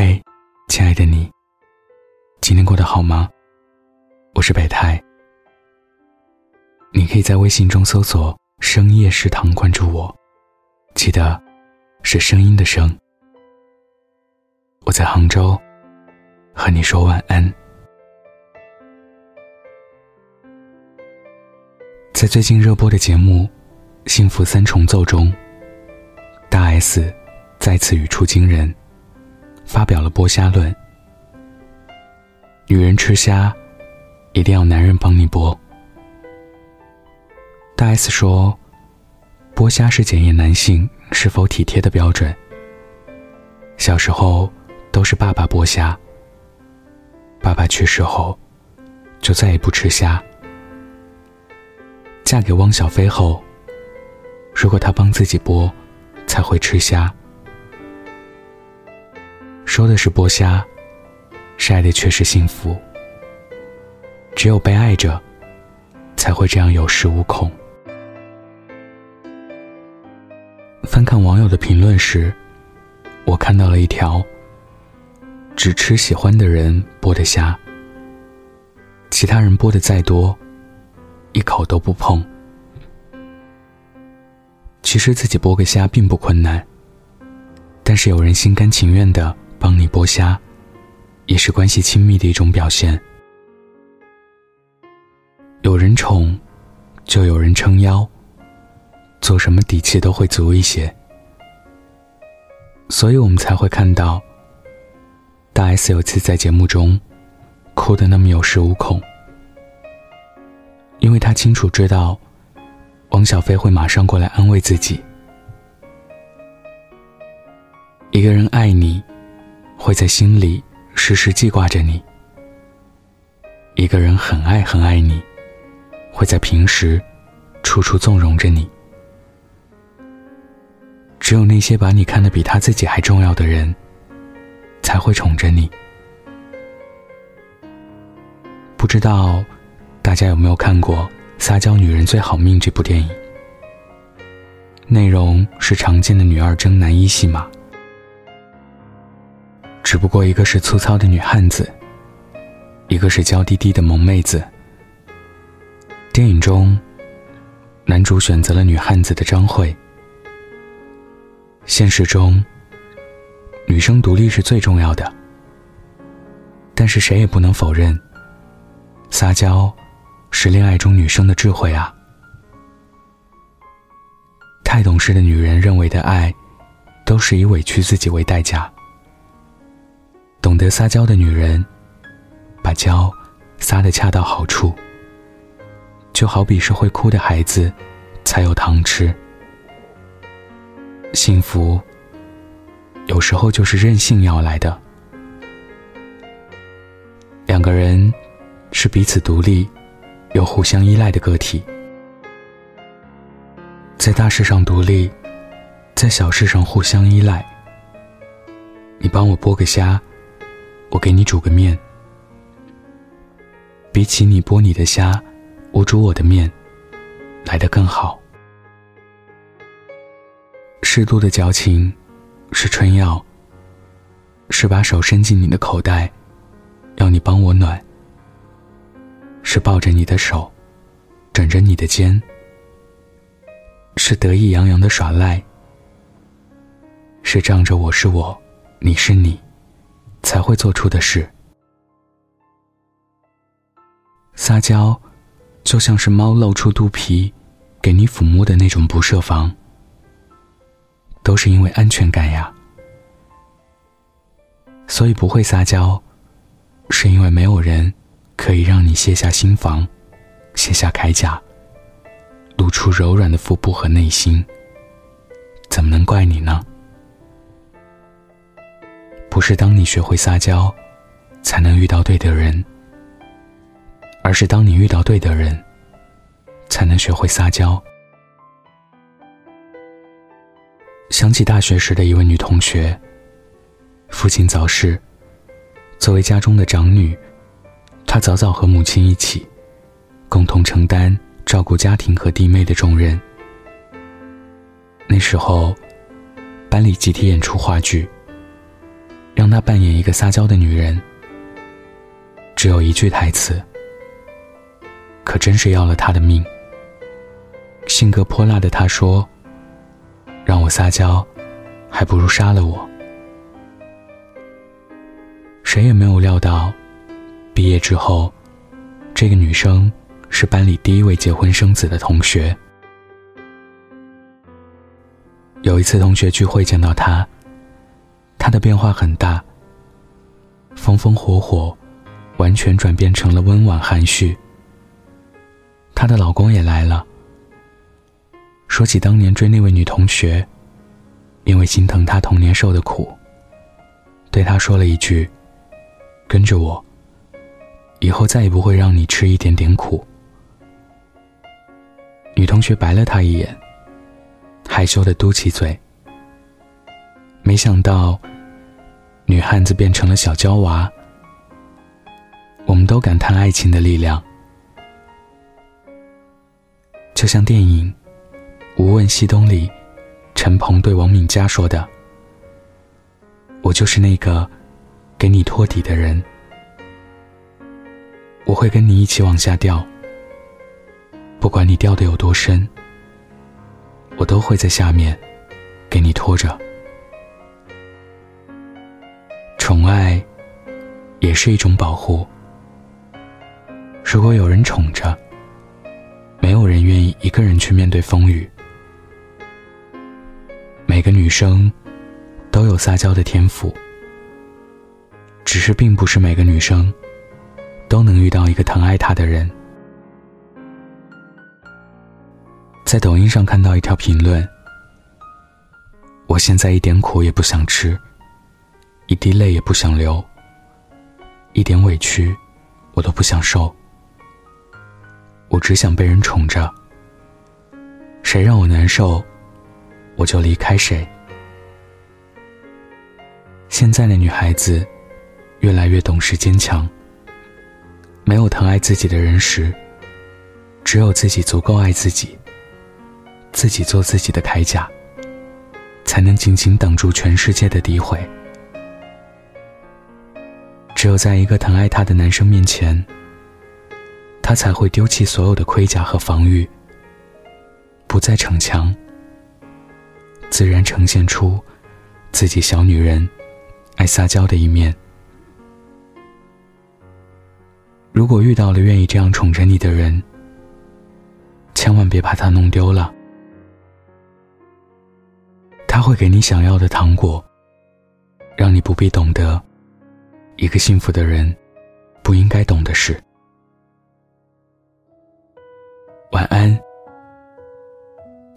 嘿，亲爱的你，今天过得好吗？我是北太，你可以在微信中搜索“深夜食堂”关注我，记得是声音的声。我在杭州，和你说晚安。在最近热播的节目《幸福三重奏》中，大 S 再次语出惊人。发表了剥虾论，女人吃虾，一定要男人帮你剥。大 S 说，剥虾是检验男性是否体贴的标准。小时候都是爸爸剥虾，爸爸去世后，就再也不吃虾。嫁给汪小菲后，如果他帮自己剥，才会吃虾。说的是剥虾，晒的却是幸福。只有被爱着，才会这样有恃无恐。翻看网友的评论时，我看到了一条：只吃喜欢的人剥的虾，其他人剥的再多，一口都不碰。其实自己剥个虾并不困难，但是有人心甘情愿的。帮你剥虾，也是关系亲密的一种表现。有人宠，就有人撑腰，做什么底气都会足一些。所以我们才会看到，大 S 有次在节目中，哭得那么有恃无恐，因为她清楚知道，王小飞会马上过来安慰自己。一个人爱你。会在心里时时记挂着你。一个人很爱很爱你，会在平时处处纵容着你。只有那些把你看得比他自己还重要的人，才会宠着你。不知道大家有没有看过《撒娇女人最好命》这部电影？内容是常见的女二争男一戏码。只不过一个是粗糙的女汉子，一个是娇滴滴的萌妹子。电影中，男主选择了女汉子的张慧。现实中，女生独立是最重要的，但是谁也不能否认，撒娇是恋爱中女生的智慧啊！太懂事的女人认为的爱，都是以委屈自己为代价。懂得撒娇的女人，把娇撒的恰到好处。就好比是会哭的孩子，才有糖吃。幸福有时候就是任性要来的。两个人是彼此独立又互相依赖的个体，在大事上独立，在小事上互相依赖。你帮我剥个虾。我给你煮个面，比起你剥你的虾，我煮我的面，来得更好。适度的矫情，是春药，是把手伸进你的口袋，要你帮我暖；是抱着你的手，枕着你的肩；是得意洋洋的耍赖；是仗着我是我，你是你。才会做出的事。撒娇，就像是猫露出肚皮，给你抚摸的那种不设防，都是因为安全感呀。所以不会撒娇，是因为没有人可以让你卸下心防，卸下铠甲，露出柔软的腹部和内心。怎么能怪你呢？不是当你学会撒娇，才能遇到对的人，而是当你遇到对的人，才能学会撒娇。想起大学时的一位女同学，父亲早逝，作为家中的长女，她早早和母亲一起，共同承担照顾家庭和弟妹的重任。那时候，班里集体演出话剧。让她扮演一个撒娇的女人，只有一句台词，可真是要了他的命。性格泼辣的他说：“让我撒娇，还不如杀了我。”谁也没有料到，毕业之后，这个女生是班里第一位结婚生子的同学。有一次同学聚会见到她，她的变化很大，风风火火，完全转变成了温婉含蓄。她的老公也来了，说起当年追那位女同学，因为心疼她童年受的苦，对她说了一句。跟着我，以后再也不会让你吃一点点苦。女同学白了他一眼，害羞的嘟起嘴。没想到，女汉子变成了小娇娃。我们都感叹爱情的力量，就像电影《无问西东》里，陈鹏对王敏佳说的：“我就是那个。”给你托底的人，我会跟你一起往下掉。不管你掉的有多深，我都会在下面给你拖着。爱也是一种保护。如果有人宠着，没有人愿意一个人去面对风雨。每个女生都有撒娇的天赋。只是，并不是每个女生都能遇到一个疼爱她的人。在抖音上看到一条评论：“我现在一点苦也不想吃，一滴泪也不想流，一点委屈我都不想受，我只想被人宠着。谁让我难受，我就离开谁。”现在的女孩子。越来越懂事坚强。没有疼爱自己的人时，只有自己足够爱自己，自己做自己的铠甲，才能紧紧挡住全世界的诋毁。只有在一个疼爱她的男生面前，她才会丢弃所有的盔甲和防御，不再逞强，自然呈现出自己小女人爱撒娇的一面。如果遇到了愿意这样宠着你的人，千万别把他弄丢了。他会给你想要的糖果，让你不必懂得一个幸福的人不应该懂的事。晚安，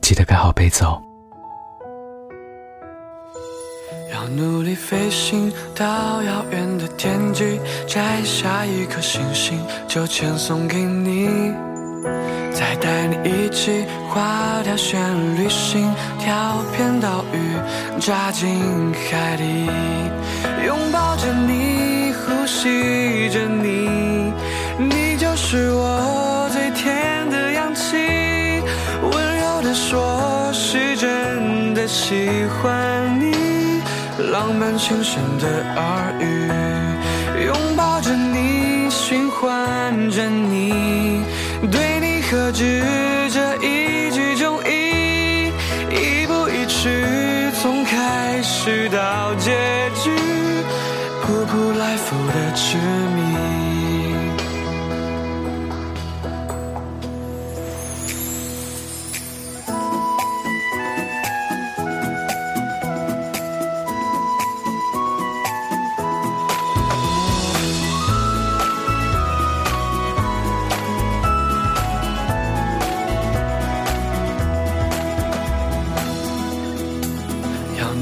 记得盖好被子哦。要努力飞行到遥远的天际，摘下一颗星星，就签送给你，再带你一起划条线旅行，跳片岛屿，扎进海底，拥抱着你，吸着你，你就是我最甜的氧气，温柔的说，是真的喜欢你。浪漫轻声的耳语，拥抱着你，循环着你，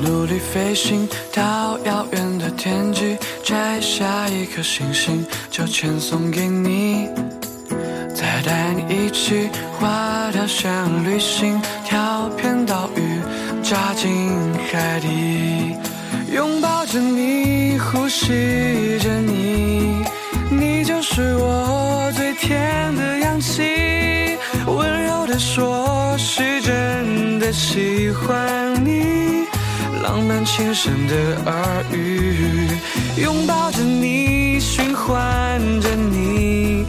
努力飞行到遥远的天际，摘下一颗星星就签送给你，再带你一起划条线旅行，跳片岛屿，扎进海底，拥抱着你，呼吸着你，你就是我最甜的氧气，温柔的说，是真的喜欢。浪漫轻声的耳语，拥抱着你，循环着你，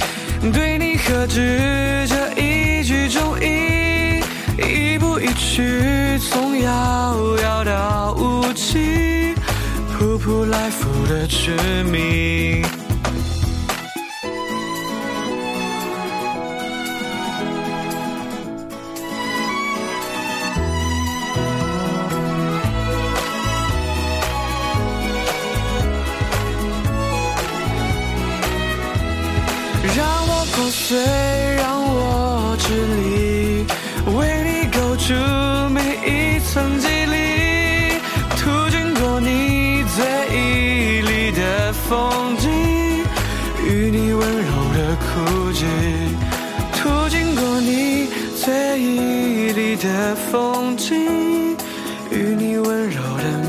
对你何止这一句中意，一步一曲，从遥遥到无期，扑扑来复的痴迷。谁让我支离为你构筑每一层肌理途经过你最美丽的风景与你温柔的枯寂途经过你最美丽的风景与你温柔的